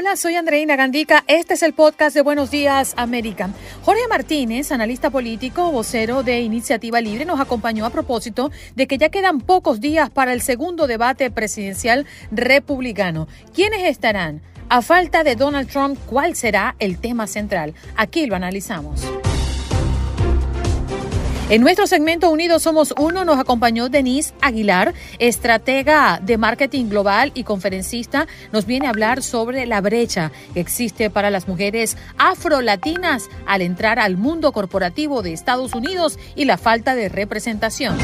Hola, soy Andreina Gandica. Este es el podcast de Buenos Días América. Jorge Martínez, analista político, vocero de Iniciativa Libre, nos acompañó a propósito de que ya quedan pocos días para el segundo debate presidencial republicano. ¿Quiénes estarán? A falta de Donald Trump, ¿cuál será el tema central? Aquí lo analizamos. En nuestro segmento Unidos Somos Uno nos acompañó Denise Aguilar, estratega de marketing global y conferencista. Nos viene a hablar sobre la brecha que existe para las mujeres afrolatinas al entrar al mundo corporativo de Estados Unidos y la falta de representación.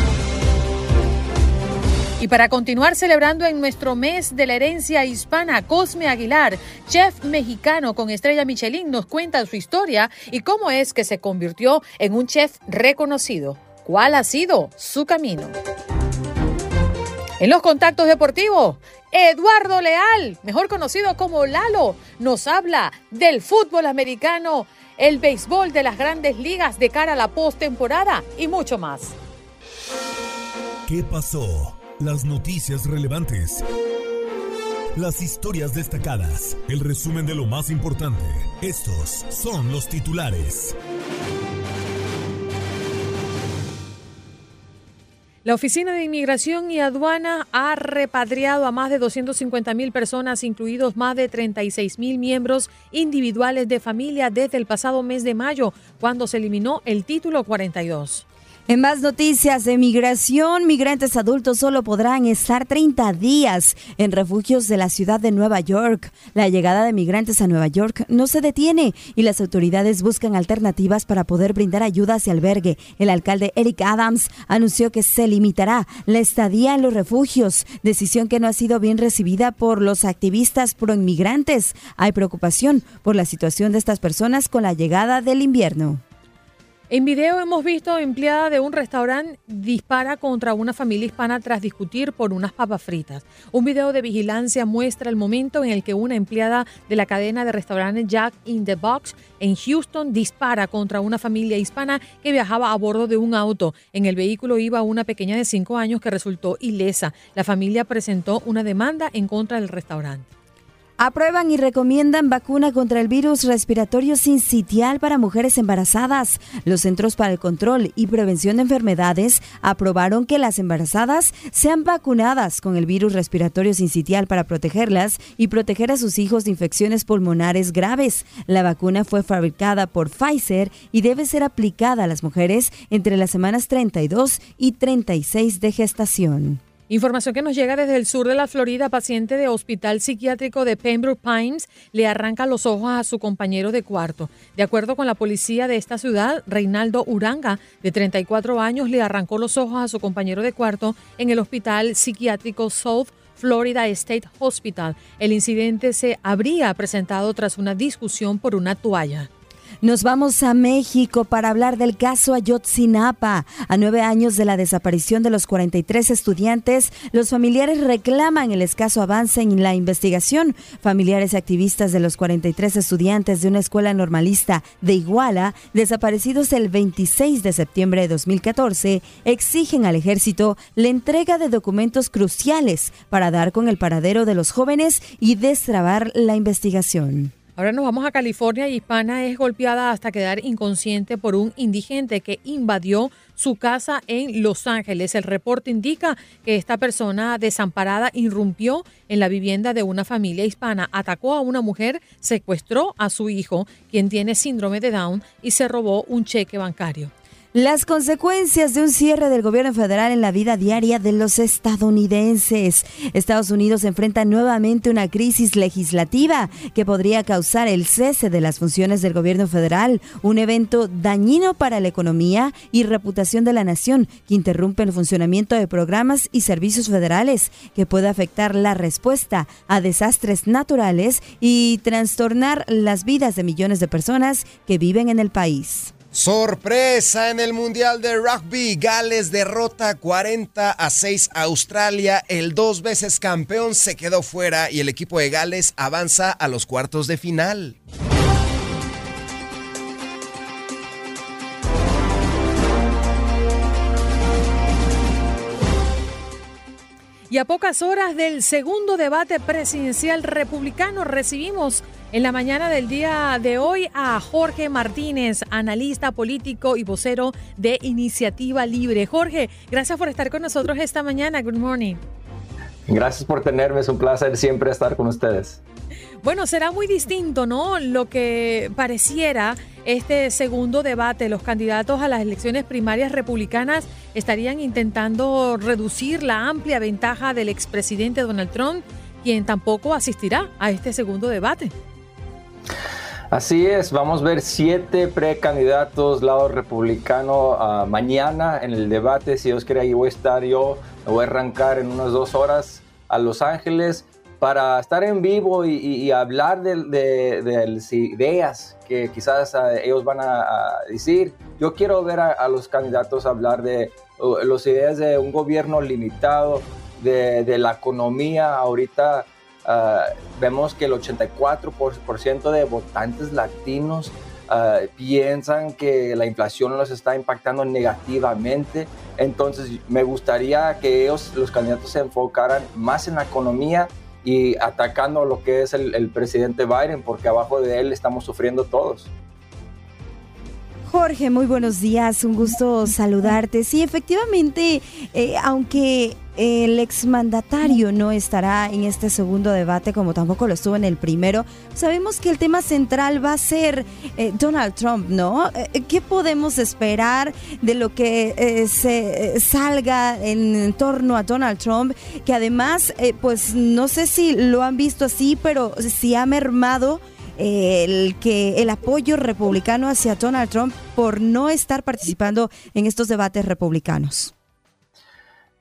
Y para continuar celebrando en nuestro mes de la herencia hispana, Cosme Aguilar, chef mexicano con estrella Michelin, nos cuenta su historia y cómo es que se convirtió en un chef reconocido. ¿Cuál ha sido su camino? En los contactos deportivos, Eduardo Leal, mejor conocido como Lalo, nos habla del fútbol americano, el béisbol de las grandes ligas de cara a la postemporada y mucho más. ¿Qué pasó? Las noticias relevantes. Las historias destacadas. El resumen de lo más importante. Estos son los titulares. La Oficina de Inmigración y Aduana ha repatriado a más de 250 mil personas, incluidos más de 36 mil miembros individuales de familia desde el pasado mes de mayo, cuando se eliminó el título 42. En más noticias de migración, migrantes adultos solo podrán estar 30 días en refugios de la ciudad de Nueva York. La llegada de migrantes a Nueva York no se detiene y las autoridades buscan alternativas para poder brindar ayudas y albergue. El alcalde Eric Adams anunció que se limitará la estadía en los refugios, decisión que no ha sido bien recibida por los activistas pro inmigrantes. Hay preocupación por la situación de estas personas con la llegada del invierno. En video hemos visto empleada de un restaurante dispara contra una familia hispana tras discutir por unas papas fritas. Un video de vigilancia muestra el momento en el que una empleada de la cadena de restaurantes Jack in the Box en Houston dispara contra una familia hispana que viajaba a bordo de un auto. En el vehículo iba una pequeña de 5 años que resultó ilesa. La familia presentó una demanda en contra del restaurante. Aprueban y recomiendan vacuna contra el virus respiratorio sincitial para mujeres embarazadas. Los Centros para el Control y Prevención de Enfermedades aprobaron que las embarazadas sean vacunadas con el virus respiratorio sincitial para protegerlas y proteger a sus hijos de infecciones pulmonares graves. La vacuna fue fabricada por Pfizer y debe ser aplicada a las mujeres entre las semanas 32 y 36 de gestación. Información que nos llega desde el sur de la Florida, paciente de hospital psiquiátrico de Pembroke Pines le arranca los ojos a su compañero de cuarto. De acuerdo con la policía de esta ciudad, Reinaldo Uranga, de 34 años, le arrancó los ojos a su compañero de cuarto en el hospital psiquiátrico South Florida State Hospital. El incidente se habría presentado tras una discusión por una toalla. Nos vamos a México para hablar del caso Ayotzinapa. A nueve años de la desaparición de los 43 estudiantes, los familiares reclaman el escaso avance en la investigación. Familiares y activistas de los 43 estudiantes de una escuela normalista de Iguala, desaparecidos el 26 de septiembre de 2014, exigen al ejército la entrega de documentos cruciales para dar con el paradero de los jóvenes y destrabar la investigación. Ahora nos vamos a California y Hispana es golpeada hasta quedar inconsciente por un indigente que invadió su casa en Los Ángeles. El reporte indica que esta persona desamparada irrumpió en la vivienda de una familia hispana, atacó a una mujer, secuestró a su hijo, quien tiene síndrome de Down, y se robó un cheque bancario. Las consecuencias de un cierre del gobierno federal en la vida diaria de los estadounidenses. Estados Unidos enfrenta nuevamente una crisis legislativa que podría causar el cese de las funciones del gobierno federal, un evento dañino para la economía y reputación de la nación que interrumpe el funcionamiento de programas y servicios federales, que puede afectar la respuesta a desastres naturales y trastornar las vidas de millones de personas que viven en el país. Sorpresa en el Mundial de Rugby. Gales derrota 40 a 6 a Australia. El dos veces campeón se quedó fuera y el equipo de Gales avanza a los cuartos de final. Y a pocas horas del segundo debate presidencial republicano recibimos en la mañana del día de hoy a Jorge Martínez, analista político y vocero de Iniciativa Libre. Jorge, gracias por estar con nosotros esta mañana. Good morning. Gracias por tenerme, es un placer siempre estar con ustedes. Bueno, será muy distinto, ¿no? Lo que pareciera este segundo debate. Los candidatos a las elecciones primarias republicanas estarían intentando reducir la amplia ventaja del expresidente Donald Trump, quien tampoco asistirá a este segundo debate. Así es, vamos a ver siete precandidatos lado republicano mañana en el debate. Si Dios quiere, ahí voy a estar yo. voy a arrancar en unas dos horas a Los Ángeles para estar en vivo y, hablar de, las ideas que quizás uh, ellos van a, decir. Yo quiero ver a, los candidatos hablar de uh, las ideas de un gobierno limitado, de, de la economía. Ahorita uh, vemos que el 84% de votantes latinos piensan que la inflación los está impactando negativamente. Entonces me gustaría que ellos, los candidatos, se enfocaran más en la economía y atacando lo que es el, presidente Biden, porque abajo de él estamos sufriendo todos. Jorge, muy buenos días, un gusto saludarte. Sí, efectivamente, eh, aunque el exmandatario no estará en este segundo debate como tampoco lo estuvo en el primero, sabemos que el tema central va a ser eh, Donald Trump, ¿no? Eh, ¿Qué podemos esperar de lo que se salga en torno a Donald Trump? Que además, pues no sé si lo han visto así, pero si ha mermado el que el apoyo republicano hacia Donald Trump por no estar participando en estos debates republicanos.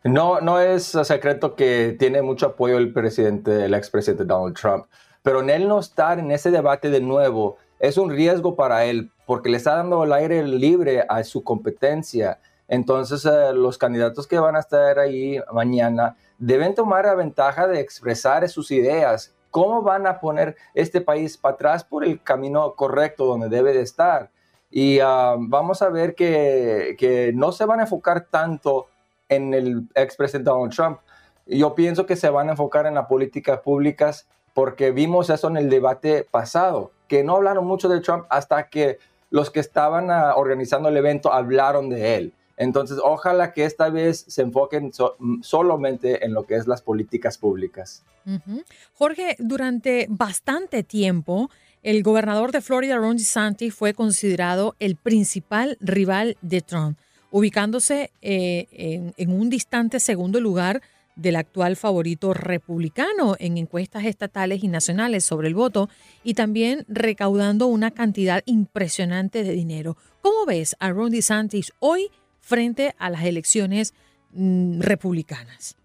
No, no es secreto que tiene mucho apoyo el presidente, el expresidente Donald Trump, pero en él no estar en ese debate de nuevo es un riesgo para él porque le está dando el aire libre a su competencia. Entonces, eh, los candidatos que van a estar ahí mañana deben tomar la ventaja de expresar sus ideas ¿Cómo van a poner este país para atrás por el camino correcto donde debe de estar? Y ah, vamos a ver que, no se van a enfocar tanto en el expresidente Donald Trump. Yo pienso que se van a enfocar en las políticas públicas porque vimos eso en el debate pasado, que no hablaron mucho de Trump hasta que los que estaban ah, organizando el evento hablaron de él. Entonces, ojalá que esta vez se enfoquen solamente en lo que es las políticas públicas. Jorge, durante bastante tiempo, el gobernador de Florida, Ron DeSantis, fue considerado el principal rival de Trump, ubicándose eh, en, un distante segundo lugar del actual favorito republicano en encuestas estatales y nacionales sobre el voto y también recaudando una cantidad impresionante de dinero. ¿Cómo ves a Ron DeSantis hoy frente a las elecciones mm, republicanas?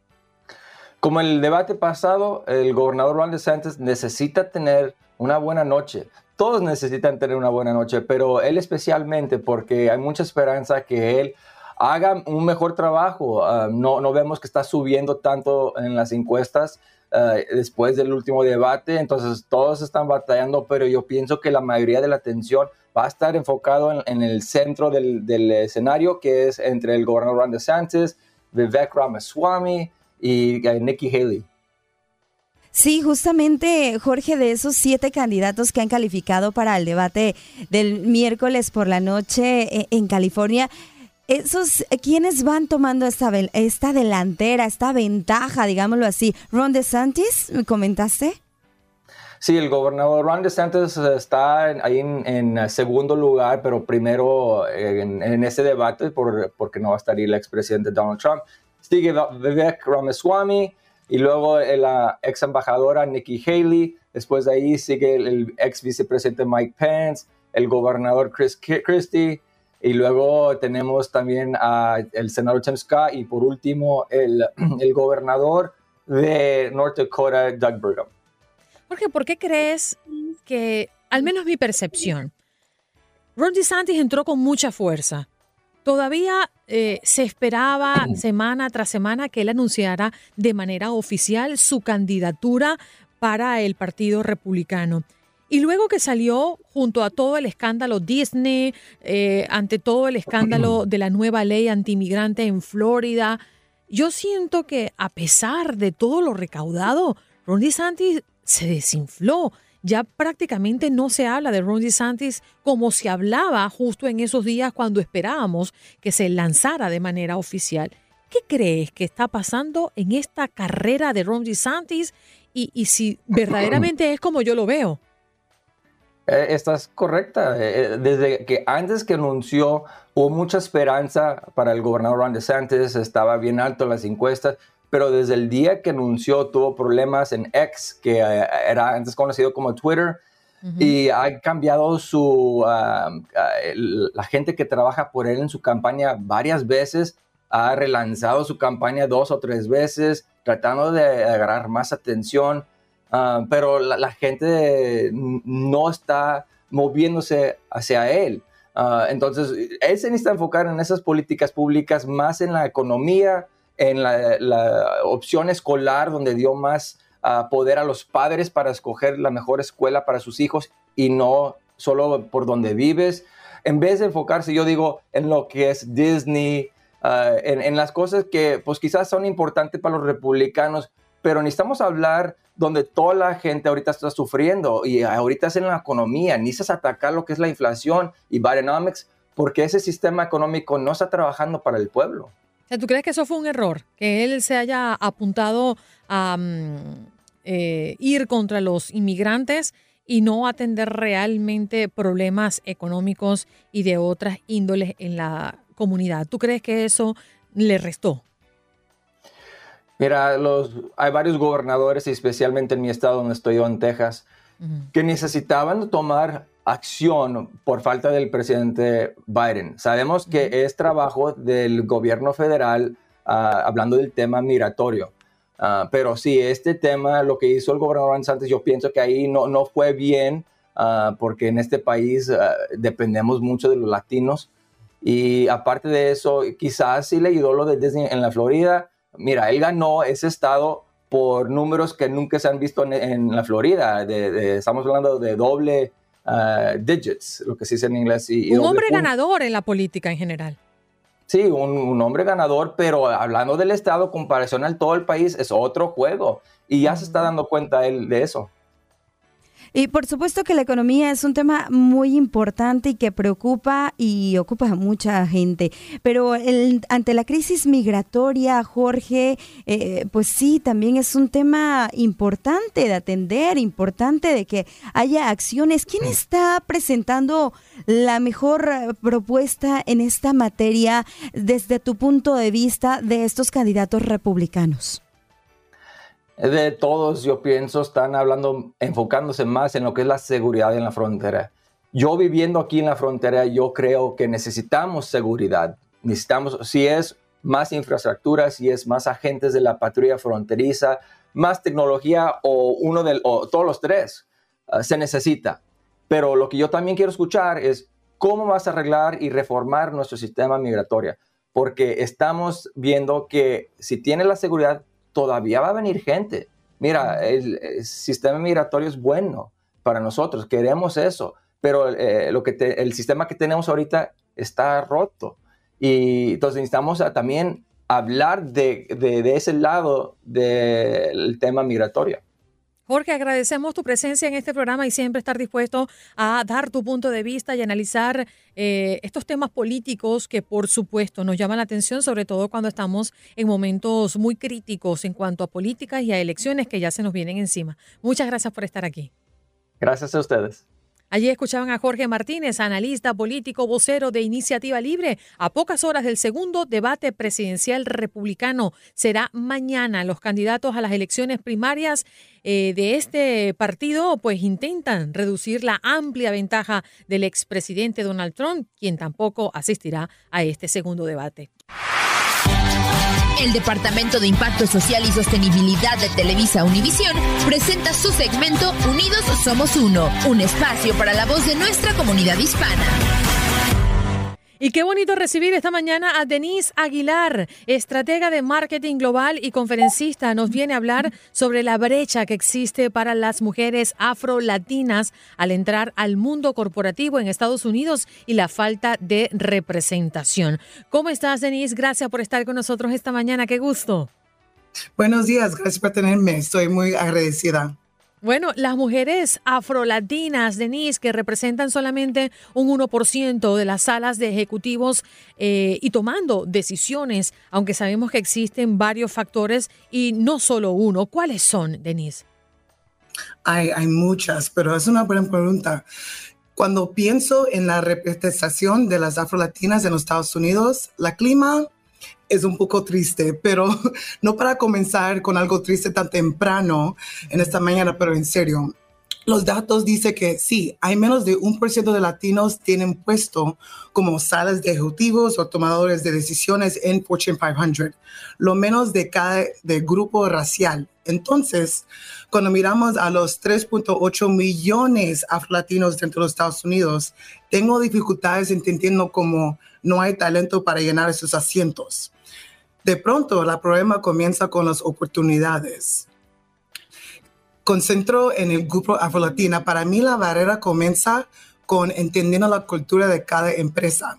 Como el debate pasado, el gobernador Ron DeSantis necesita tener una buena noche. Todos necesitan tener una buena noche, pero él especialmente porque hay mucha esperanza que él haga un mejor trabajo. Ah, no, no vemos que está subiendo tanto en las encuestas ah, después del último debate, entonces todos están batallando, pero yo pienso que la mayoría de la atención va a estar enfocado en, el centro del, escenario, que es entre el gobernador Ron DeSantis, Vivek Ramaswamy y eh, Nikki Haley. Sí, justamente, Jorge, de esos siete candidatos que han calificado para el debate del miércoles por la noche eh, en California, esos, ¿quiénes van tomando esta, esta delantera, esta ventaja, digámoslo así? ¿Ron DeSantis, me comentaste? Sí, el gobernador Ron DeSantis está ahí en, segundo lugar, pero primero en, ese debate por, porque no va a estar ahí el expresidente Donald Trump. Sigue Vivek Ramaswamy y luego la ex embajadora Nikki Haley. Después de ahí sigue el, ex vicepresidente Mike Pence, el gobernador Chris Christie y luego tenemos también al senador Tim Scott y por último el, el gobernador de North Dakota, Doug Burgum. Jorge, ¿por qué crees que, al menos mi percepción, Ron DeSantis entró con mucha fuerza? Todavía eh, se esperaba semana tras semana que él anunciara de manera oficial su candidatura para el Partido Republicano. Y luego que salió junto a todo el escándalo Disney, eh, ante todo el escándalo de la nueva ley antimigrante en Florida, yo siento que a pesar de todo lo recaudado, Ron DeSantis se desinfló. Ya prácticamente no se habla de Ron DeSantis como se hablaba justo en esos días cuando esperábamos que se lanzara de manera oficial. ¿Qué crees que está pasando en esta carrera de Ron DeSantis y, y si verdaderamente es como yo lo veo? Eh, estás correcta. Eh, eh, desde que antes que anunció hubo mucha esperanza para el gobernador Ron DeSantis, estaba bien alto en las encuestas, pero desde el día que anunció tuvo problemas en X, que eh, era antes conocido como Twitter, y ha cambiado su, ah, ah, la gente que trabaja por él en su campaña varias veces, ha relanzado su campaña dos o tres veces, tratando de agarrar más atención, ah, pero la, gente no está moviéndose hacia él. entonces, él se necesita enfocar en esas políticas públicas más en la economía, en la, opción escolar donde dio más ah, poder a los padres para escoger la mejor escuela para sus hijos y no solo por donde vives. En vez de enfocarse, yo digo, en lo que es Disney, ah, en, las cosas que pues quizás son importantes para los republicanos, pero necesitamos hablar donde toda la gente ahorita está sufriendo y ahorita es en la economía, necesitas atacar lo que es la inflación y Bidenomics porque ese sistema económico no está trabajando para el pueblo. ¿Tú crees que eso fue un error? Que él se haya apuntado a mm, eh, ir contra los inmigrantes y no atender realmente problemas económicos y de otras índoles en la comunidad. ¿Tú crees que eso le restó? Mira, los, hay varios gobernadores, especialmente en mi estado donde estoy yo, en Texas, que necesitaban tomar acción por falta del presidente Biden. Sabemos que es trabajo del gobierno federal ah, hablando del tema migratorio. Ah, pero sí, este tema, lo que hizo el gobernador Santos, yo pienso que ahí no, no fue bien, ah, porque en este país dependemos mucho de los latinos. Y aparte de eso, quizás sí le ayudó lo de Disney en la Florida. Mira, él ganó ese estado por números que nunca se han visto en, la Florida. estamos hablando de doble Uh, digits, lo que se dice en inglés. Y, un hombre ganador en la política en general. Sí, un, hombre ganador, pero hablando del Estado, comparación al todo el país, es otro juego. Y ya se está dando cuenta él de eso. Y por supuesto que la economía es un tema muy importante y que preocupa y ocupa a mucha gente. Pero ante la crisis migratoria, Jorge, eh, pues sí, también es un tema importante de atender, importante de que haya acciones. ¿Quién está presentando la mejor propuesta en esta materia desde tu punto de vista de estos candidatos republicanos? De todos, yo pienso, están hablando, enfocándose más en lo que es la seguridad en la frontera. Yo viviendo aquí en la frontera, yo creo que necesitamos seguridad. Necesitamos, si es más infraestructura, si es más agentes de la patrulla fronteriza, más tecnología o uno de o todos los tres, ah, se necesita. Pero lo que yo también quiero escuchar es cómo vas a arreglar y reformar nuestro sistema migratorio. Porque estamos viendo que si tiene la seguridad, todavía va a venir gente. Mira, el, sistema migratorio es bueno para nosotros, queremos eso, pero eh, lo que el sistema que tenemos ahorita está roto. Y entonces necesitamos también hablar de, de ese lado del tema migratorio. Jorge, agradecemos tu presencia en este programa y siempre estar dispuesto a dar tu punto de vista y analizar eh, estos temas políticos que por supuesto nos llaman la atención, sobre todo cuando estamos en momentos muy críticos en cuanto a políticas y a elecciones que ya se nos vienen encima. Muchas gracias por estar aquí. Gracias a ustedes. Allí escuchaban a Jorge Martínez, analista político, vocero de Iniciativa Libre. A pocas horas del segundo debate presidencial republicano será mañana. Los candidatos a las elecciones primarias eh, de este partido pues intentan reducir la amplia ventaja del expresidente Donald Trump, quien tampoco asistirá a este segundo debate. El Departamento de Impacto Social y Sostenibilidad de Televisa Univisión presenta su segmento Unidos Somos Uno, un espacio para la voz de nuestra comunidad hispana. Y qué bonito recibir esta mañana a Denise Aguilar, estratega de marketing global y conferencista. Nos viene a hablar sobre la brecha que existe para las mujeres afro-latinas al entrar al mundo corporativo en Estados Unidos y la falta de representación. ¿Cómo estás, Denise? Gracias por estar con nosotros esta mañana. Qué gusto. Buenos días, gracias por tenerme. Estoy muy agradecida. Bueno, las mujeres afrolatinas, Denise, que representan solamente un 1% de las salas de ejecutivos eh, y tomando decisiones, aunque sabemos que existen varios factores y no solo uno. ¿Cuáles son, Denise? Hay, hay muchas, pero es una buena pregunta. Cuando pienso en la representación de las afrolatinas en los Estados Unidos, la clima es un poco triste, pero no para comenzar con algo triste tan temprano en esta mañana, pero en serio. Los datos dicen que sí, hay menos de un por ciento de latinos tienen puesto como salas de ejecutivos o tomadores de decisiones en Fortune 500, lo menos de cada de grupo racial. Entonces, cuando miramos a los 3.8 millones afro-latinos dentro de los Estados Unidos, tengo dificultades entendiendo cómo no hay talento para llenar esos asientos. De pronto, el problema comienza con las oportunidades. Concentro en el grupo afro-latina. Para mí, la barrera comienza con entendiendo la cultura de cada empresa.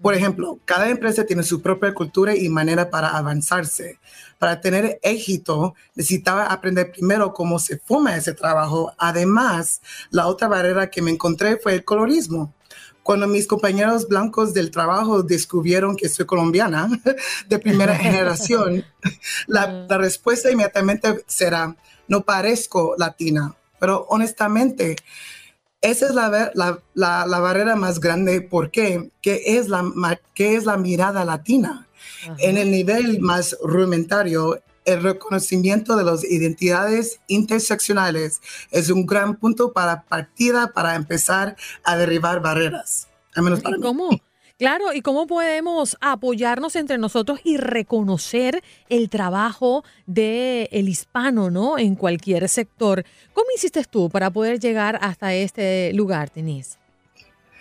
Por ejemplo, cada empresa tiene su propia cultura y manera para avanzarse. Para tener éxito, necesitaba aprender primero cómo se forma ese trabajo. Además, la otra barrera que me encontré fue el colorismo cuando mis compañeros blancos del trabajo descubrieron que soy colombiana de primera generación, la, respuesta inmediatamente será, no parezco latina. Pero honestamente, esa es la, la, barrera más grande. ¿Por qué? ¿Qué es la, qué es la mirada latina? En el nivel más rudimentario, el reconocimiento de las identidades interseccionales es un gran punto para partida para empezar a derribar barreras. menos para ¿Cómo? Claro, ¿y cómo podemos apoyarnos entre nosotros y reconocer el trabajo del el hispano, ¿no? En cualquier sector. ¿Cómo hiciste tú para poder llegar hasta este lugar, Denise?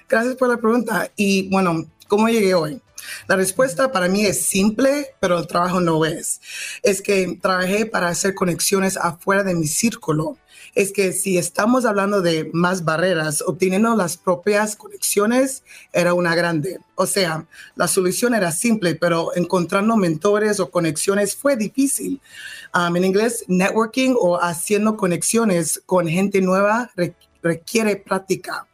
Gracias por la pregunta. Y bueno, ¿cómo llegué hoy? La respuesta para mí es simple, pero el trabajo no es. Es que trabajé para hacer conexiones afuera de mi círculo. Es que si estamos hablando de más barreras, obteniendo las propias conexiones era una grande. O sea, la solución era simple, pero encontrando mentores o conexiones fue difícil. Um, en inglés, networking o haciendo conexiones con gente nueva requiere práctica.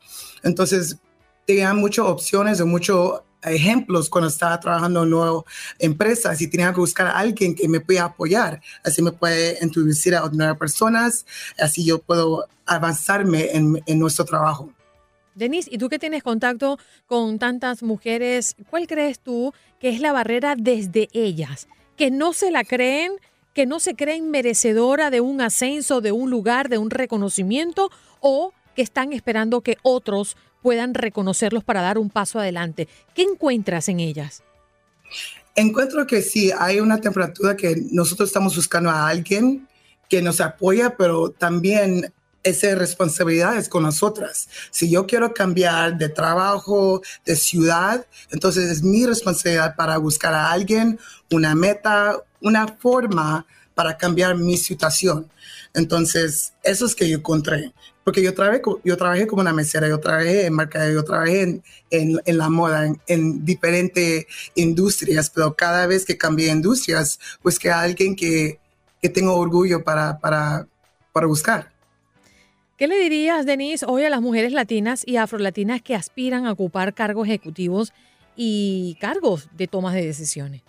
Entonces, tenía muchas opciones o mucho ejemplos cuando estaba trabajando en nuevas empresas y tenía que buscar a alguien que me pueda apoyar. Así me puede introducir a nuevas personas, así yo puedo avanzarme en, en nuestro trabajo. Denise, y tú que tienes contacto con tantas mujeres, ¿cuál crees tú que es la barrera desde ellas? Que no se la creen, que no se creen merecedora de un ascenso, de un lugar, de un reconocimiento, o que están esperando que otros puedan reconocerlos para dar un paso adelante. ¿Qué encuentras en ellas? Encuentro que sí, hay una temperatura que nosotros estamos buscando a alguien que nos apoya, pero también esa responsabilidad es con nosotras. Si yo quiero cambiar de trabajo, de ciudad, entonces es mi responsabilidad para buscar a alguien, una meta, una forma para cambiar mi situación. Entonces, eso es que yo encontré porque yo trabajé, yo trabajé como una mesera, yo trabajé en mercado, yo trabajé en, en, la moda, en, diferentes industrias, pero cada vez que cambié industrias, pues que alguien que, que tengo orgullo para, para, para buscar. ¿Qué le dirías, Denise, hoy a las mujeres latinas y afrolatinas que aspiran a ocupar cargos ejecutivos y cargos de tomas de decisiones?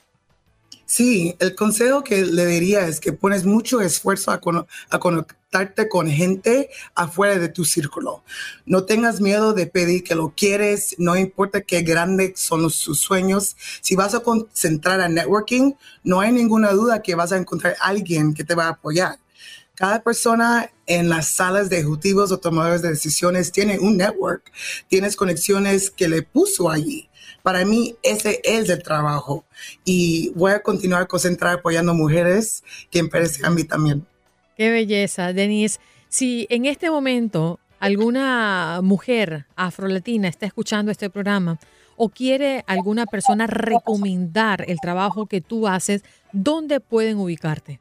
Sí, el consejo que le diría es que pones mucho esfuerzo a, conectarte con gente afuera de tu círculo. No tengas miedo de pedir que lo quieres, no importa qué grandes son sus sueños. Si vas a concentrar a networking, no hay ninguna duda que vas a encontrar alguien que te va a apoyar. Cada persona en las salas de ejecutivos o tomadores de decisiones tiene un network, tienes conexiones que le puso allí. Para mí ese es el trabajo y voy a continuar a concentrar apoyando mujeres que empiecen a también. Qué belleza, Denise. Si en este momento alguna mujer afrolatina está escuchando este programa o quiere alguna persona recomendar el trabajo que tú haces, ¿dónde pueden ubicarte?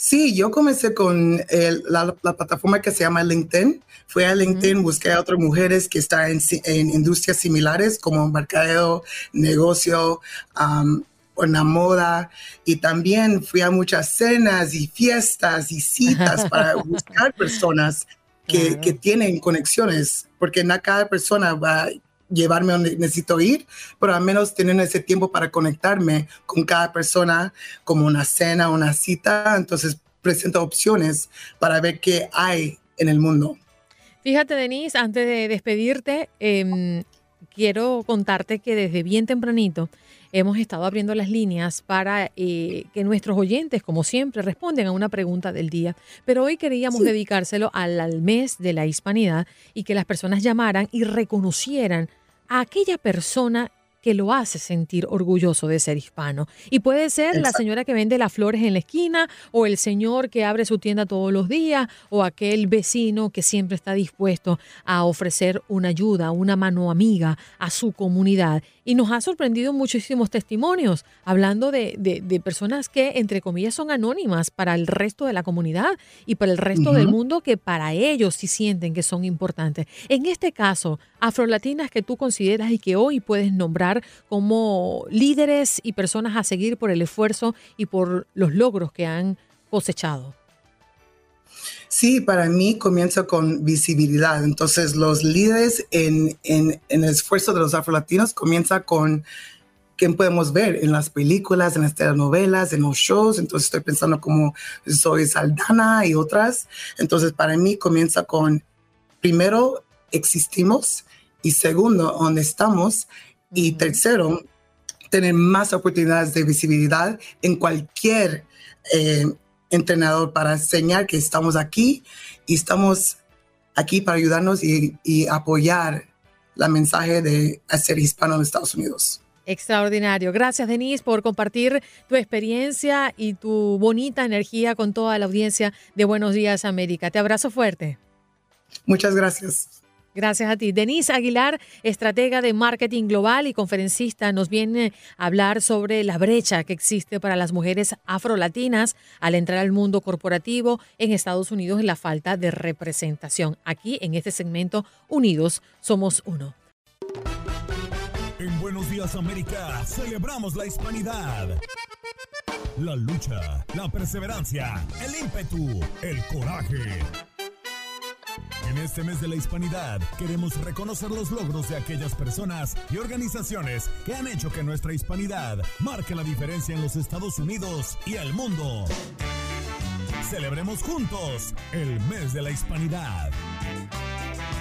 Sí, yo comencé con la, plataforma que se llama LinkedIn. Fui a LinkedIn, busqué a otras mujeres que están en, industrias similares como mercadeo, negocio, um, la moda. Y también fui a muchas cenas y fiestas y citas para buscar personas que, que, tienen conexiones, porque no cada persona va, llevarme donde necesito ir, pero al menos tener ese tiempo para conectarme con cada persona, como una cena, una cita. Entonces presento opciones para ver qué hay en el mundo. Fíjate, Denise, antes de despedirte, em, quiero contarte que desde bien tempranito hemos estado abriendo las líneas para eh, que nuestros oyentes, como siempre, respondan a una pregunta del día. Pero hoy queríamos dedicárselo al, al mes de la hispanidad y que las personas llamaran y reconocieran a aquella persona que lo hace sentir orgulloso de ser hispano. Y puede ser la señora que vende las flores en la esquina, o el señor que abre su tienda todos los días, o aquel vecino que siempre está dispuesto a ofrecer una ayuda, una mano amiga a su comunidad. Y nos ha sorprendido muchísimos testimonios, hablando de, de, personas que, entre comillas, son anónimas para el resto de la comunidad y para el resto del mundo, que para ellos sí sienten que son importantes. En este caso, afrolatinas que tú consideras y que hoy puedes nombrar como líderes y personas a seguir por el esfuerzo y por los logros que han cosechado. Sí, para mí comienza con visibilidad. Entonces, los líderes en, en, el esfuerzo de los afrolatinos comienza con quién podemos ver en las películas, en las telenovelas, en los shows. Entonces, estoy pensando como soy Saldana y otras. Entonces, para mí comienza con, primero, existimos y segundo, dónde estamos y tercero, tener más oportunidades de visibilidad en cualquier eh, entrenador para enseñar que estamos aquí y estamos aquí para ayudarnos y, apoyar la mensaje de ser hispano en Estados Unidos. Extraordinario. Gracias, Denise, por compartir tu experiencia y tu bonita energía con toda la audiencia de Buenos Días América. Te abrazo fuerte. Muchas gracias. Gracias a ti. Denise Aguilar, estratega de marketing global y conferencista, nos viene a hablar sobre la brecha que existe para las mujeres afrolatinas al entrar al mundo corporativo en Estados Unidos en la falta de representación. Aquí en este segmento, Unidos Somos Uno. En Buenos Días América celebramos la hispanidad. La lucha, la perseverancia, el ímpetu, el coraje. En este mes de la hispanidad queremos reconocer los logros de aquellas personas y organizaciones que han hecho que nuestra hispanidad marque la diferencia en los Estados Unidos y el mundo. Celebremos juntos el mes de la hispanidad.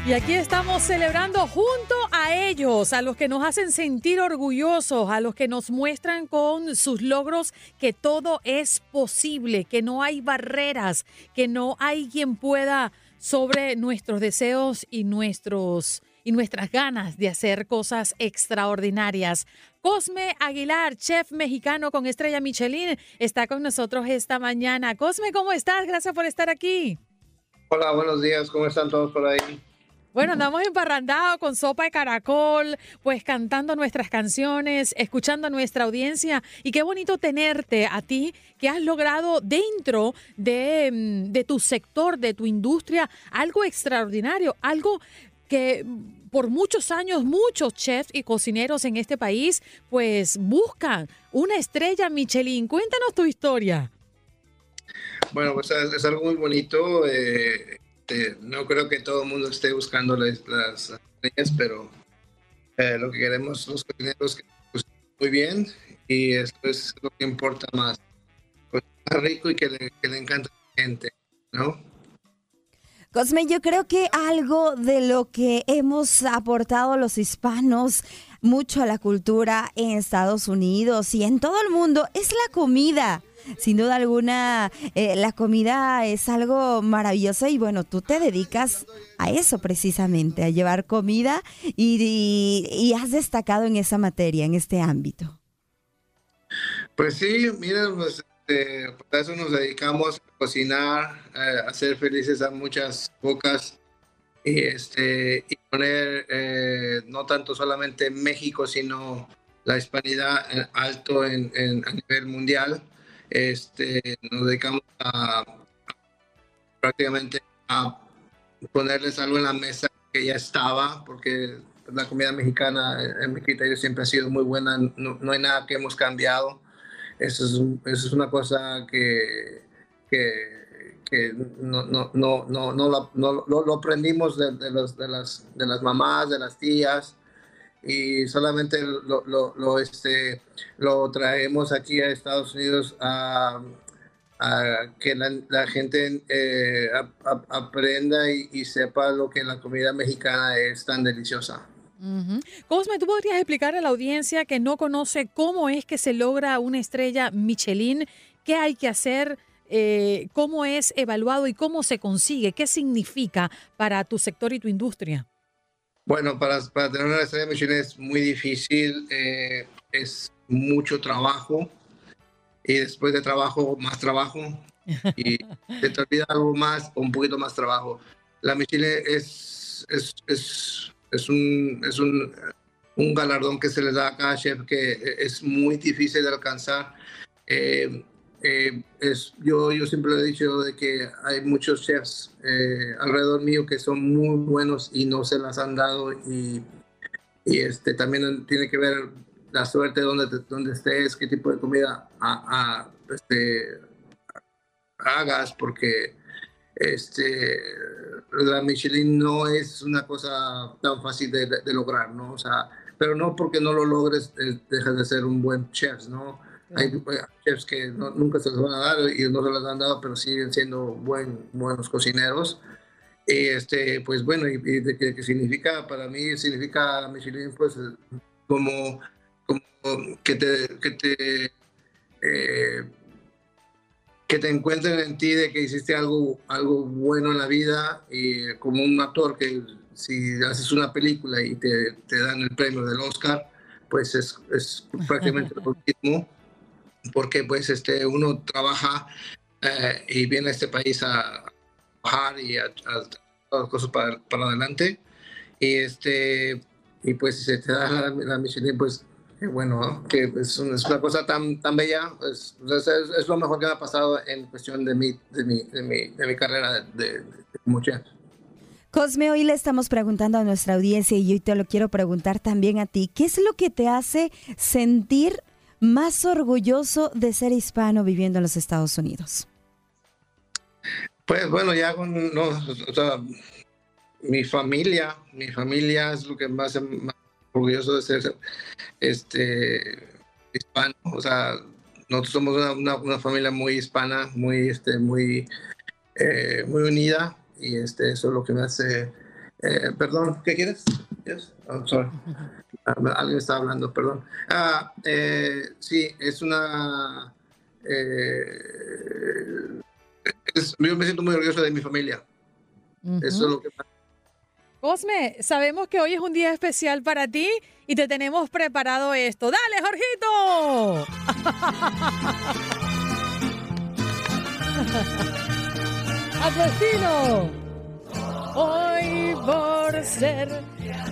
Y aquí estamos celebrando junto a ellos, a los que nos hacen sentir orgullosos, a los que nos muestran con sus logros que todo es posible, que no hay barreras, que no hay quien pueda sobre nuestros deseos y nuestros y nuestras ganas de hacer cosas extraordinarias. Cosme Aguilar, chef mexicano con estrella Michelin, está con nosotros esta mañana. Cosme, ¿cómo estás? Gracias por estar aquí. Hola, buenos días. ¿Cómo están todos por ahí? Bueno, andamos emparrandados con sopa de caracol, pues cantando nuestras canciones, escuchando a nuestra audiencia. Y qué bonito tenerte a ti que has logrado dentro de, mm, de tu sector, de tu industria, algo extraordinario, algo que por muchos años muchos chefs y cocineros en este país pues buscan una estrella Michelin. Cuéntanos tu historia. Bueno, pues es, algo muy bonito. Eh, este, no creo que todo el mundo esté buscando las, estrellas, pero eh, lo que queremos los cocineros que muy bien y eso es lo que importa más. Pues, rico y que le, que le encanta a la gente, ¿no? Cosme, yo creo que algo de lo que hemos aportado los hispanos mucho a la cultura en Estados Unidos y en todo el mundo es la comida. Sin duda alguna, eh, la comida es algo maravilloso y bueno, tú te dedicas a eso precisamente, a llevar comida y, y has destacado en esa materia, en este ámbito. Pues sí, mira, pues este, eso nos dedicamos a cocinar, a hacer felices a muchas bocas y, este, y poner eh, no tanto solamente México, sino la hispanidad alto en, a nivel mundial. Este, nos dedicamos a, prácticamente a ponerles algo en la mesa que ya estaba, porque la comida mexicana en mi criterio siempre ha sido muy buena, no, no hay nada que hemos cambiado. Eso es, eso es una cosa que, que, que no, no, no, no, no, no, lo aprendimos de, de, los, de, las, de las mamás, de las tías, y solamente lo, lo, lo, este, lo traemos aquí a Estados Unidos a, a que la, la gente eh, a, aprenda y, y sepa lo que la comida mexicana es tan deliciosa. Cosme, ¿tú podrías explicar a la audiencia que no conoce cómo es que se logra una estrella Michelin? ¿Qué hay que hacer? Eh, ¿Cómo es evaluado y cómo se consigue? ¿Qué significa para tu sector y tu industria? Bueno, para, para tener una estrella Michelin es muy difícil, eh, es mucho trabajo y después de trabajo, más trabajo y se te olvida algo más o un poquito más trabajo. La Michelin es, es, es es un, es un, un galardón que se les da a cada chef que es muy difícil de alcanzar. Eh, eh, es, yo, yo siempre he dicho de que hay muchos chefs eh, alrededor mío que son muy buenos y no se las han dado y, este, también tiene que ver la suerte donde, donde estés, qué tipo de comida a, este, hagas, porque este, la Michelin no es una cosa tan fácil de, lograr, ¿no? O sea, pero no porque no lo logres eh, dejas de ser un buen chef, ¿no? Hay chefs que nunca se los van a dar y no se los han dado, pero siguen siendo buen, buenos cocineros. Y este, pues bueno, y, de qué, significa, para mí significa Michelin, pues como, como que te, que te eh, que te encuentren en ti de que hiciste algo, algo bueno en la vida y como un actor que si haces una película y te, te dan el premio del Oscar, pues es, es prácticamente lo mismo, porque pues este, uno trabaja eh, y viene a este país a trabajar y a, a, las cosas para, para, adelante y este y pues si se te da la, la Michelin pues bueno, que es, una cosa tan, tan bella, es, es, lo mejor que me ha pasado en cuestión de mi, de mi, de mi, de mi carrera de, de, Cosme, hoy le estamos preguntando a nuestra audiencia y yo te lo quiero preguntar también a ti. ¿Qué es lo que te hace sentir más orgulloso de ser hispano viviendo en los Estados Unidos? Pues bueno, ya con no, o sea, mi familia, mi familia es lo que más, más orgulloso de ser este, hispano. O sea, nosotros somos una, una, familia muy hispana, muy, este, muy, eh, muy unida y este, eso es lo que me hace... Eh, perdón, ¿qué quieres? Yes? Oh, sorry. Ah, alguien está hablando, perdón. Ah, eh, sí, es una... Es, yo me siento muy orgulloso de mi familia. Eso es lo que Cosme, sabemos que hoy es un día especial para ti y te tenemos preparado esto. ¡Dale, Jorgito! ¡A tu estilo! Hoy por ser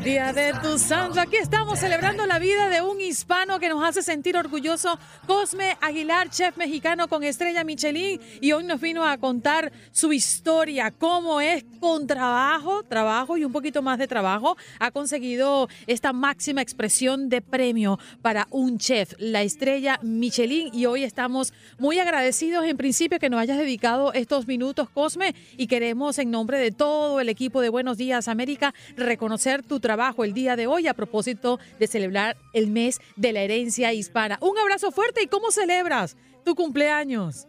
Día de tu Santo, aquí estamos celebrando la vida de un hispano que nos hace sentir orgulloso, Cosme Aguilar, chef mexicano con estrella Michelin, y hoy nos vino a contar su historia, cómo es con trabajo, trabajo y un poquito más de trabajo, ha conseguido esta máxima expresión de premio para un chef, la estrella Michelin, y hoy estamos muy agradecidos en principio que nos hayas dedicado estos minutos, Cosme, y queremos en nombre de todo el equipo de Buenos Días América reconocer tu trabajo el día de hoy a propósito de celebrar el mes de la herencia hispana. Un abrazo fuerte y ¿cómo celebras tu cumpleaños?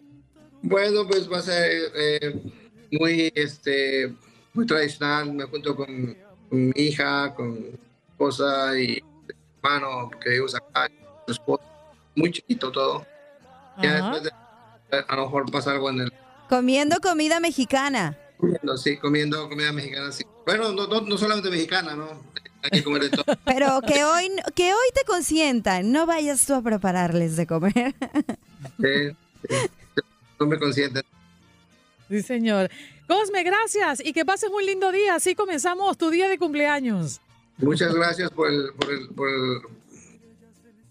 Bueno, pues va a ser eh, muy, este, muy tradicional. Me junto con, mi hija, con mi esposa y hermano que vive acá, esposo, muy chiquito todo. Ya después de, a lo mejor pasa algo en el... Comiendo comida mexicana. Comiendo, sí, comiendo comida mexicana, sí. Bueno, no, no, solamente mexicana, ¿no? Hay que comer de todo. Pero que hoy, que hoy te consientan, no vayas tú a prepararles de comer. Sí, sí no me consienten. Sí, señor. Cosme, gracias y que pases un lindo día. Así comenzamos tu día de cumpleaños. Muchas gracias por, el, por, el, por,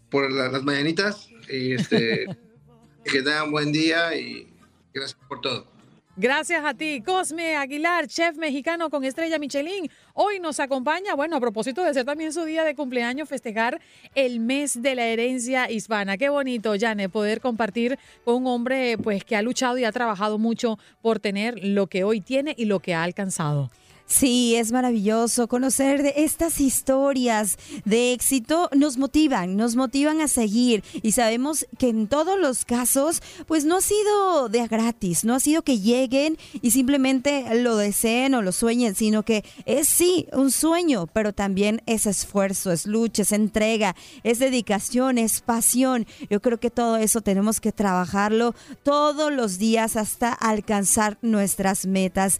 por las mañanitas y este, que tengan buen día y gracias por todo. Gracias a ti, Cosme Aguilar, chef mexicano con estrella Michelin. Hoy nos acompaña, bueno, a propósito de ser también su día de cumpleaños, festejar el mes de la herencia hispana. Qué bonito, Jane, poder compartir con un hombre pues que ha luchado y ha trabajado mucho por tener lo que hoy tiene y lo que ha alcanzado. Sí, es maravilloso conocer de estas historias de éxito. Nos motivan, nos motivan a seguir y sabemos que en todos los casos, pues no ha sido de gratis, no ha sido que lleguen y simplemente lo deseen o lo sueñen, sino que es sí un sueño, pero también es esfuerzo, es lucha, es entrega, es dedicación, es pasión. Yo creo que todo eso tenemos que trabajarlo todos los días hasta alcanzar nuestras metas.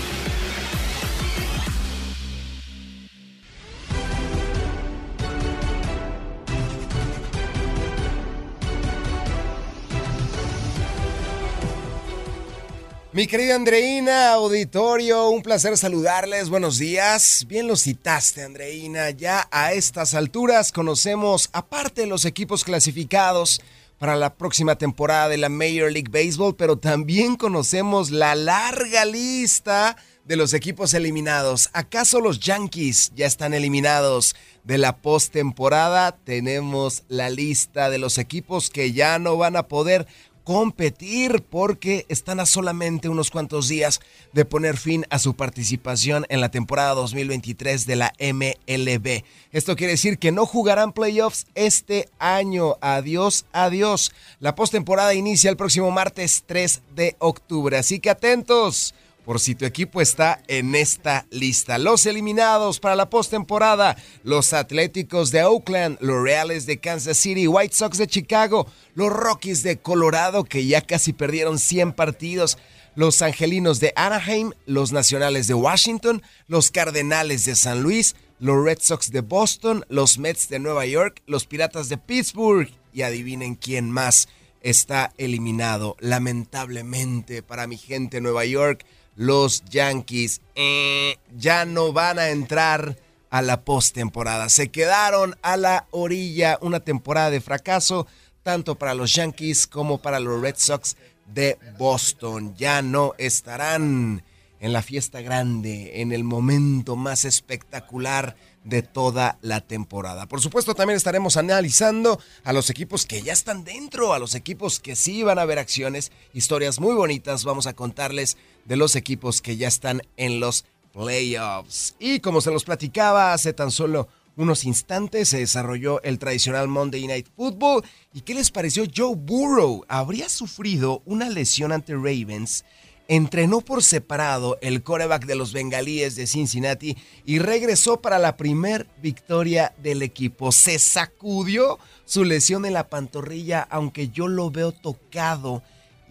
Mi querida Andreina, auditorio, un placer saludarles. Buenos días. Bien lo citaste, Andreina. Ya a estas alturas conocemos, aparte de los equipos clasificados para la próxima temporada de la Major League Baseball, pero también conocemos la larga lista de los equipos eliminados. ¿Acaso los Yankees ya están eliminados de la postemporada? Tenemos la lista de los equipos que ya no van a poder competir porque están a solamente unos cuantos días de poner fin a su participación en la temporada 2023 de la MLB. Esto quiere decir que no jugarán playoffs este año. Adiós, adiós. La postemporada inicia el próximo martes 3 de octubre, así que atentos por si tu equipo está en esta lista. Los eliminados para la postemporada, los Atléticos de Oakland, los Reales de Kansas City, White Sox de Chicago, los Rockies de Colorado que ya casi perdieron 100 partidos, los Angelinos de Anaheim, los Nacionales de Washington, los Cardenales de San Luis, los Red Sox de Boston, los Mets de Nueva York, los Piratas de Pittsburgh y adivinen quién más está eliminado lamentablemente para mi gente Nueva York los Yankees eh, ya no van a entrar a la postemporada. Se quedaron a la orilla una temporada de fracaso, tanto para los Yankees como para los Red Sox de Boston. Ya no estarán en la fiesta grande, en el momento más espectacular de toda la temporada. Por supuesto, también estaremos analizando a los equipos que ya están dentro, a los equipos que sí van a ver acciones, historias muy bonitas. Vamos a contarles de los equipos que ya están en los playoffs. Y como se los platicaba hace tan solo unos instantes, se desarrolló el tradicional Monday Night Football. ¿Y qué les pareció Joe Burrow? Habría sufrido una lesión ante Ravens entrenó por separado el coreback de los bengalíes de Cincinnati y regresó para la primer victoria del equipo. Se sacudió su lesión en la pantorrilla, aunque yo lo veo tocado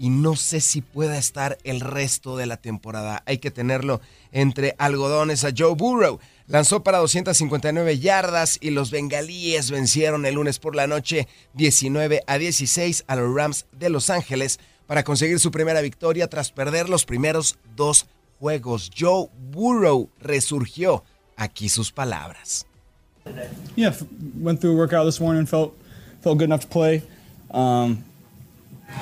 y no sé si pueda estar el resto de la temporada. Hay que tenerlo entre algodones a Joe Burrow. Lanzó para 259 yardas y los bengalíes vencieron el lunes por la noche 19 a 16 a los Rams de Los Ángeles para conseguir su primera victoria tras perder los primeros dos juegos. Joe Burrow resurgió. Aquí sus palabras. Yeah, went through workout this morning. Felt felt good enough to play. Um,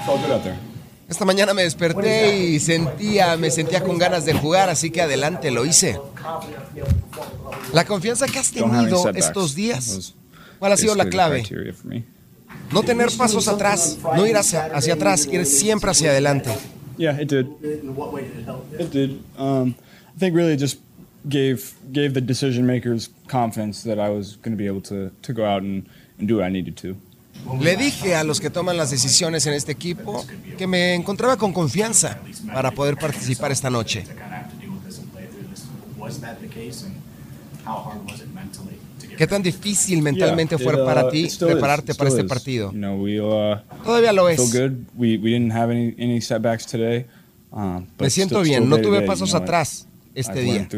felt good out there. Esta mañana me desperté y sentía, me sentía con ganas de jugar, así que adelante lo hice. La confianza que has tenido estos días, ¿cuál ha sido la clave? No tener pasos atrás, no ir hacia, hacia atrás, ir siempre hacia adelante. Yeah, it did. It did. Um, I think really it just gave gave the decision makers confidence that I was going to be able to to go out and, and do what I needed to. Le dije a los que toman las decisiones en este equipo que me encontraba con confianza para poder participar esta noche. ¿Qué tan difícil mentalmente fue uh, para ti prepararte para este partido? Uh, Todavía lo es. but Me siento bien, no tuve pasos atrás este día.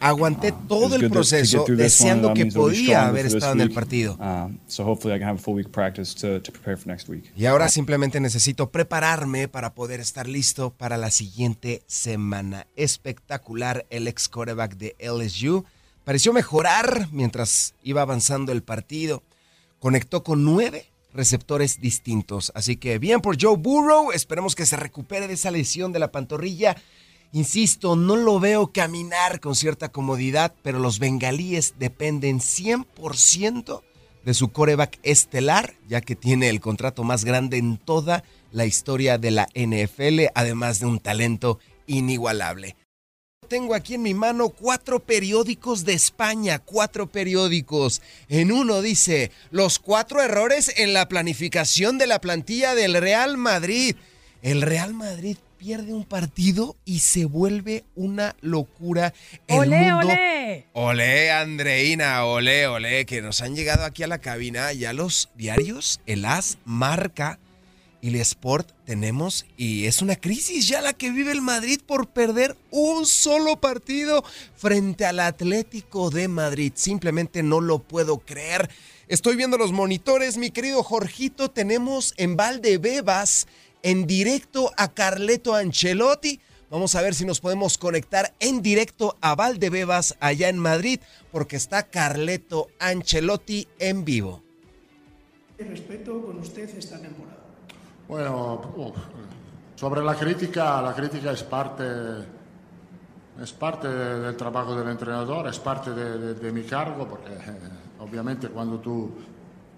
Aguanté todo el proceso deseando que podía haber estado en el partido. So hopefully I can have a full week practice to, to prepare for next week. Y ahora simplemente necesito prepararme para poder estar listo para la siguiente semana. Espectacular el ex quarterback de LSU. Pareció mejorar mientras iba avanzando el partido. Conectó con nueve receptores distintos. Así que bien por Joe Burrow. Esperemos que se recupere de esa lesión de la pantorrilla. Insisto, no lo veo caminar con cierta comodidad, pero los bengalíes dependen 100% de su coreback estelar, ya que tiene el contrato más grande en toda la historia de la NFL, además de un talento inigualable. Tengo aquí en mi mano cuatro periódicos de España, cuatro periódicos. En uno dice, los cuatro errores en la planificación de la plantilla del Real Madrid. El Real Madrid pierde un partido y se vuelve una locura. El ¡Olé, mundo- olé! Olé, Andreina, olé, olé, que nos han llegado aquí a la cabina ya los diarios, el As, Marca y el Sport tenemos y es una crisis ya la que vive el Madrid por perder un solo partido frente al Atlético de Madrid. Simplemente no lo puedo creer. Estoy viendo los monitores, mi querido Jorgito, tenemos en Valdebebas en directo a Carleto Ancelotti. Vamos a ver si nos podemos conectar en directo a Valdebebas allá en Madrid, porque está Carleto Ancelotti en vivo. respeto con usted esta temporada. Bueno, sobre la crítica, la crítica es parte, es parte de- del trabajo del entrenador, es parte de, mi cargo, porque eh, obviamente cuando tú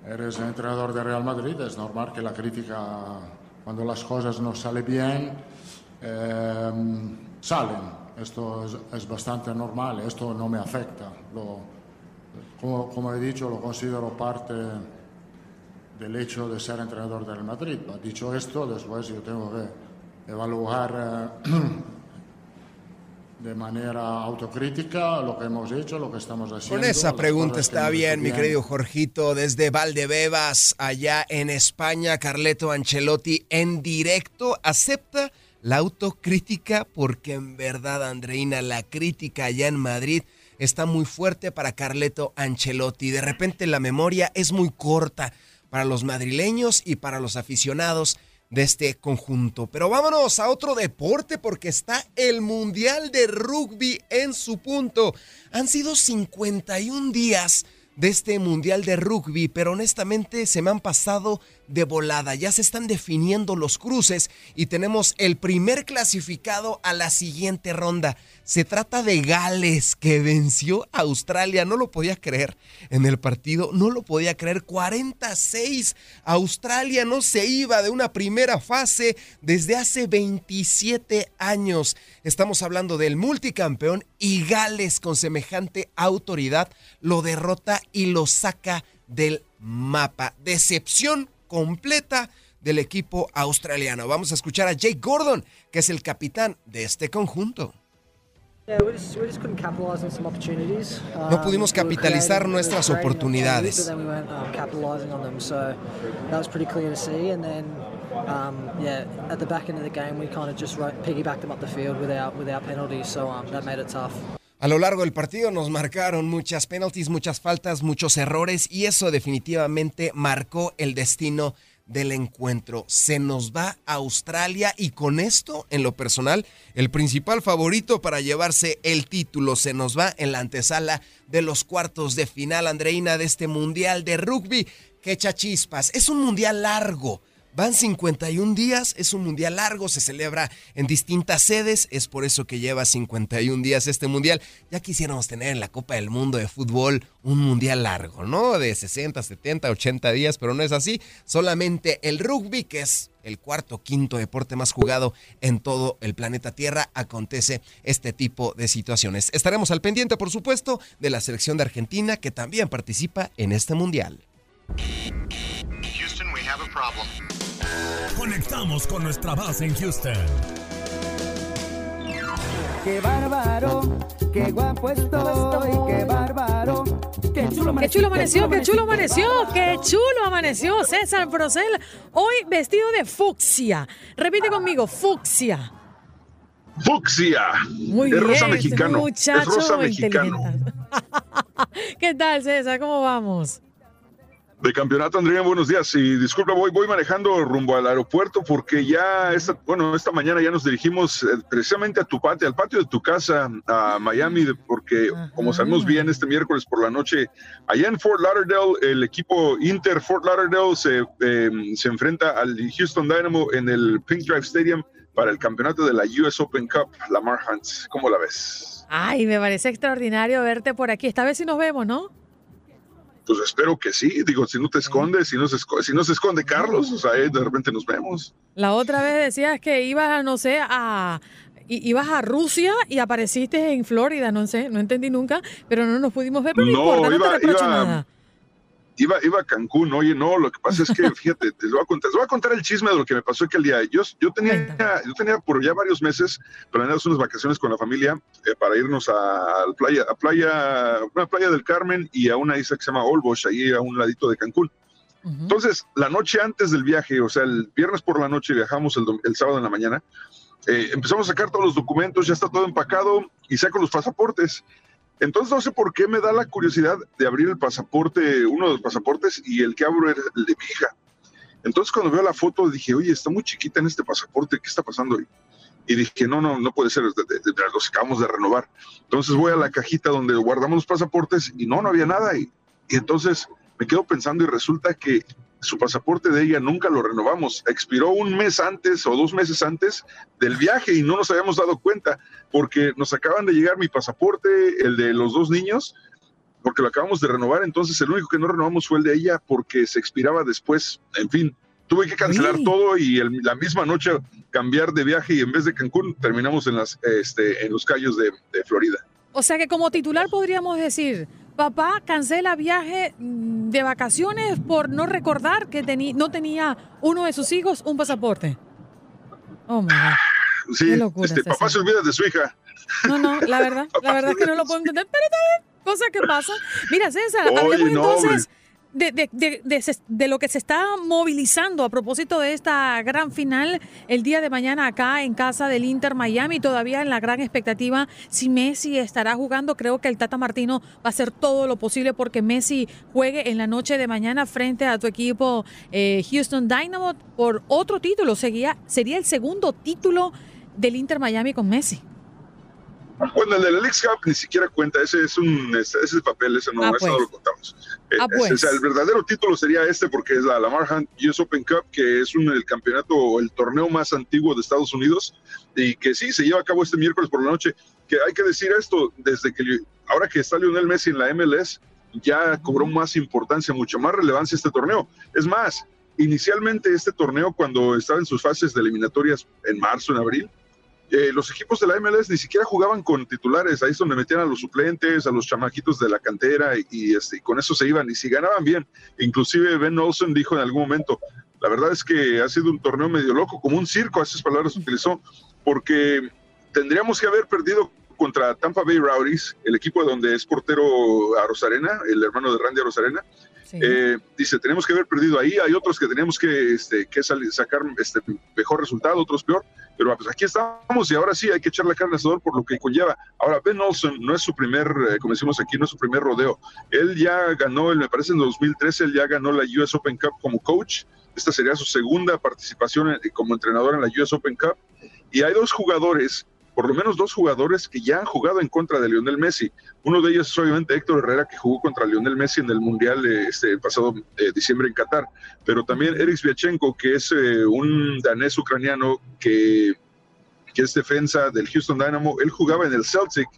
eres entrenador de Real Madrid es normal que la crítica, cuando las cosas no salen bien, eh, salen. Esto es, bastante normal, esto no me afecta. Lo- como he dicho, lo considero parte del hecho de ser entrenador del Madrid. Dicho esto, después yo tengo que evaluar eh, de manera autocrítica lo que hemos hecho, lo que estamos haciendo. Con esa pregunta está bien, mi querido Jorgito, desde Valdebebas, allá en España, Carleto Ancelotti en directo acepta la autocrítica porque en verdad, Andreina, la crítica allá en Madrid está muy fuerte para Carleto Ancelotti. De repente la memoria es muy corta para los madrileños y para los aficionados de este conjunto. Pero vámonos a otro deporte porque está el Mundial de Rugby en su punto. Han sido 51 días de este Mundial de Rugby, pero honestamente se me han pasado de volada. Ya se están definiendo los cruces y tenemos el primer clasificado a la siguiente ronda. Se trata de Gales, que venció a Australia. No lo podía creer en el partido, no lo podía creer. 46. Australia no se iba de una primera fase desde hace 27 años. Estamos hablando del multicampeón y Gales con semejante autoridad lo derrota y lo saca del mapa. Decepción completa del equipo australiano. Vamos a escuchar a Jake Gordon, que es el capitán de este conjunto. Yeah, we just, we just couldn't capitalize on some opportunities. No pudimos we were capitalizar creating- we were nuestras creating oportunidades. A lo largo del partido nos marcaron muchas penalties, muchas faltas, muchos errores y eso definitivamente marcó el destino del encuentro. Se nos va a Australia y con esto, en lo personal, el principal favorito para llevarse el título se nos va en la antesala de los cuartos de final, Andreina, de este Mundial de Rugby. Que echa chispas. Es un Mundial largo Van 51 días, es un mundial largo, se celebra en distintas sedes, es por eso que lleva 51 días este mundial. Ya quisiéramos tener en la Copa del Mundo de fútbol un mundial largo, ¿no? De 60, 70, 80 días, pero no es así. Solamente el rugby, que es el cuarto, quinto deporte más jugado en todo el planeta Tierra, acontece este tipo de situaciones. Estaremos al pendiente, por supuesto, de la selección de Argentina, que también participa en este mundial. Houston, we have a problem. Conectamos con nuestra base en Houston. Qué bárbaro, qué guapo estoy, qué bárbaro. Qué chulo amaneció, qué chulo amaneció, qué chulo amaneció, qué chulo amaneció César Procel. Hoy vestido de fucsia. Repite conmigo, fucsia. Fucsia. Muy es bien, rosa mexicano. Muchacho es rosa mexicano. ¿Qué tal, César? ¿Cómo vamos? De campeonato, Andrea, buenos días. Y disculpa, voy, voy manejando rumbo al aeropuerto porque ya, esta, bueno, esta mañana ya nos dirigimos eh, precisamente a tu patio, al patio de tu casa, a Miami, porque como sabemos bien, este miércoles por la noche, allá en Fort Lauderdale, el equipo Inter Fort Lauderdale se, em, se enfrenta al Houston Dynamo en el Pink Drive Stadium para el campeonato de la US Open Cup, Lamar Hunt. ¿Cómo la ves? Ay, me parece extraordinario verte por aquí. Esta vez sí nos vemos, ¿no? Pues espero que sí, digo, si no te escondes, si no se, esconde, si no se esconde Carlos, o sea, de repente nos vemos. La otra vez decías que ibas, no sé, a ibas a Rusia y apareciste en Florida, no sé, no entendí nunca, pero no nos pudimos ver, pero no, importa, no te reprocho nada iba, iba a Cancún, oye, no, lo que pasa es que, fíjate, te voy a contar, voy a contar el chisme de lo que me pasó aquel día. Yo, yo, tenía, yo tenía por ya varios meses planeadas unas vacaciones con la familia eh, para irnos a, la playa, a playa, una playa del Carmen y a una isla que se llama Olbosch, ahí a un ladito de Cancún. Entonces, la noche antes del viaje, o sea, el viernes por la noche viajamos el, el sábado en la mañana, eh, empezamos a sacar todos los documentos, ya está todo empacado y saco los pasaportes. Entonces no sé por qué me da la curiosidad de abrir el pasaporte, uno de los pasaportes, y el que abro el de mi hija. Entonces cuando veo la foto dije, oye, está muy chiquita en este pasaporte, ¿qué está pasando ahí? Y dije, no, no, no puede ser, los acabamos de renovar. Entonces voy a la cajita donde guardamos los pasaportes y no, no había nada. y entonces me quedo pensando y resulta que su pasaporte de ella nunca lo renovamos. Expiró un mes antes o dos meses antes del viaje y no nos habíamos dado cuenta porque nos acaban de llegar mi pasaporte, el de los dos niños, porque lo acabamos de renovar. Entonces el único que no renovamos fue el de ella porque se expiraba después. En fin, tuve que cancelar todo y la misma noche cambiar de viaje y en vez de Cancún terminamos en, las, este, en los callos de, de Florida. O sea que como titular podríamos decir, papá cancela viaje de vacaciones por no recordar que no tenía uno de sus hijos un pasaporte. Oh, my God. Sí, este, papá se olvida de su hija. No, no, la verdad, la verdad es que no lo puedo entender, pero cosa que pasa. Mira, César, hablemos entonces de, lo que se está movilizando a propósito de esta gran final el día de mañana acá en casa del Inter Miami, todavía en la gran expectativa si Messi estará jugando. Creo que el Tata Martino va a hacer todo lo posible porque Messi juegue en la noche de mañana frente a tu equipo eh, Houston Dynamo por otro título. Sería, sería el segundo título del Inter Miami con Messi. Bueno, el del League Cup ni siquiera cuenta, ese es un ese, es el papel, ese no, ah, no lo pues. contamos. Eh, ah, pues. el verdadero título sería este porque es la Lamar Hunt US Open Cup, que es un, el campeonato o el torneo más antiguo de Estados Unidos y que sí, se lleva a cabo este miércoles por la noche. Que hay que decir esto, desde que ahora que está Lionel Messi en la MLS, ya cobró más importancia, mucho más relevancia este torneo. Es más, inicialmente este torneo, cuando estaba en sus fases de eliminatorias en marzo, en abril, eh, los equipos de la MLS ni siquiera jugaban con titulares, ahí es donde metían a los suplentes, a los chamaquitos de la cantera y, este, con eso se iban y si ganaban bien. Inclusive Ben Olsen dijo en algún momento, la verdad es que ha sido un torneo medio loco, como un circo, esas palabras utilizó, porque tendríamos que haber perdido contra Tampa Bay Rowdies, el equipo donde es portero a Rosarena, el hermano de Randy Rosarena, eh, dice, tenemos que haber perdido ahí, hay otros que teníamos que, este, que sacar este, mejor resultado, otros peor, pero pues aquí estamos y ahora sí hay que echar la carne al asador por lo que conlleva. Ahora, Ben Olsen no es su primer, eh, como decimos aquí, no es su primer rodeo. Él ya ganó, me parece en 2013, él ya ganó la US Open Cup como coach Esta sería su segunda participación eh, como entrenador en la US Open Cup. Y hay dos jugadores por lo menos dos jugadores que ya han jugado en contra de Lionel Messi. Uno de ellos es obviamente Héctor Herrera, que jugó contra Lionel Messi en el Mundial este pasado eh, diciembre en Qatar, pero también Eric Sviachenko, que es eh, un danés ucraniano que, que es defensa del Houston Dynamo. Él jugaba en el Celtic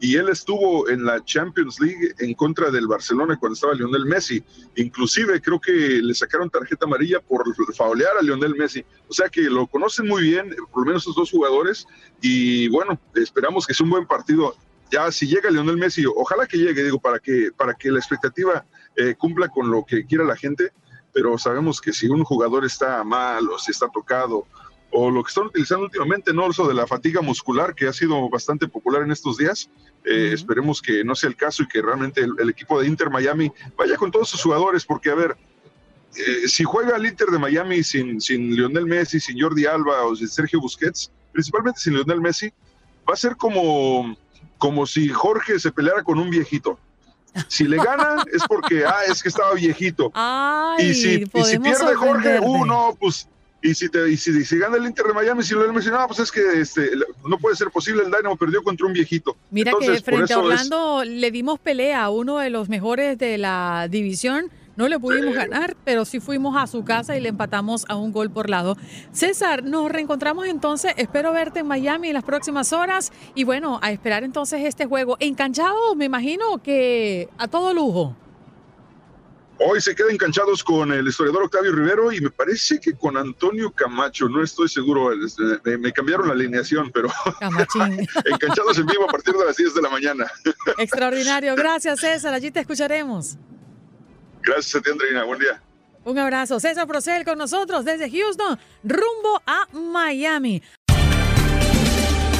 y él estuvo en la Champions League en contra del Barcelona cuando estaba Lionel Messi. Inclusive creo que le sacaron tarjeta amarilla por faulear a Lionel Messi. O sea que lo conocen muy bien, por lo menos esos dos jugadores. Y bueno, esperamos que sea un buen partido. Ya si llega Lionel Messi, ojalá que llegue, digo, para que, para que la expectativa eh, cumpla con lo que quiera la gente. Pero sabemos que si un jugador está mal o si está tocado o lo que están utilizando últimamente, ¿no? Eso de la fatiga muscular, que ha sido bastante popular en estos días. Eh, esperemos que no sea el caso y que realmente el, equipo de Inter Miami vaya con todos sus jugadores, porque a ver, eh, si juega el Inter de Miami sin, sin Lionel Messi, sin Jordi Alba o sin Sergio Busquets, principalmente sin Lionel Messi, va a ser como, como si Jorge se peleara con un viejito. Si le gana es porque, ah, es que estaba viejito. y, si, y si pierde Jorge, uh, no, pues y si, te, y si, si, gana el Inter de Miami, si lo he mencionado, pues es que este, no puede ser posible. El Dynamo perdió contra un viejito. Mira que frente a Orlando le dimos pelea a uno de los mejores de la división. No le pudimos ganar, pero sí fuimos a su casa y le empatamos a un gol por lado. César, nos reencontramos entonces. Espero verte en Miami en las próximas horas. Y bueno, a esperar entonces este juego. Encanchado, me imagino que a todo lujo. Hoy se quedan enganchados con el historiador Octavio Rivero y me parece que con Antonio Camacho, no estoy seguro, este, me, cambiaron la alineación, pero enganchados en vivo a partir de las 10 de la mañana. Extraordinario, gracias César, allí te escucharemos. Gracias a ti Andreina, buen día. Un abrazo, César Procel con nosotros desde Houston, rumbo a Miami.